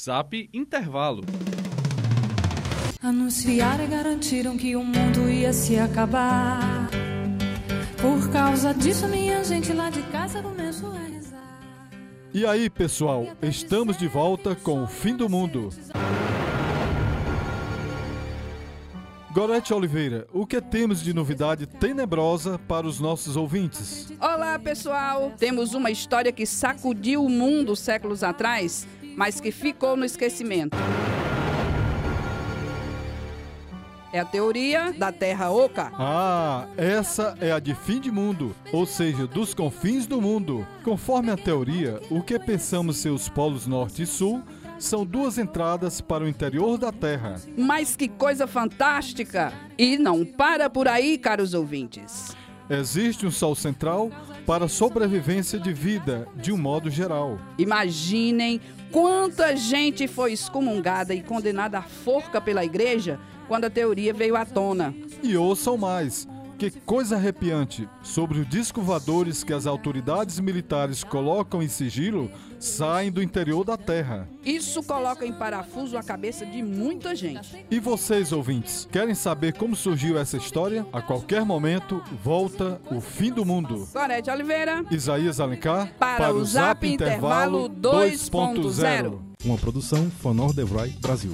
Zap Intervalo. Anunciaram e garantiram que o mundo ia se acabar. Por causa disso, minha gente lá de casa começou a rezar. E aí, pessoal, estamos de volta com o fim do mundo. Gorete Oliveira, o que temos de novidade tenebrosa para os nossos ouvintes? Olá, pessoal! Temos uma história que sacudiu o mundo séculos atrás, mas que ficou no esquecimento. É a teoria da Terra Oca. Ah, essa é a de fim de mundo, ou seja, dos confins do mundo. Conforme a teoria, o que pensamos ser os polos norte e sul são duas entradas para o interior da Terra. Mas que coisa fantástica! E não para por aí, caros ouvintes. Existe um Sol central para a sobrevivência de vida, de um modo geral. Imaginem quanta gente foi excomungada e condenada à forca pela igreja quando a teoria veio à tona. E ouçam mais. Que coisa arrepiante! Sobre os discos voadores que as autoridades militares colocam em sigilo saem do interior da Terra. Isso coloca em parafuso a cabeça de muita gente. E vocês, ouvintes, querem saber como surgiu essa história? A qualquer momento, volta o fim do mundo. Gorete Oliveira. Isaías Alencar para, para o Zap Intervalo 2.0. Uma produção Fanor Devroy Brasil.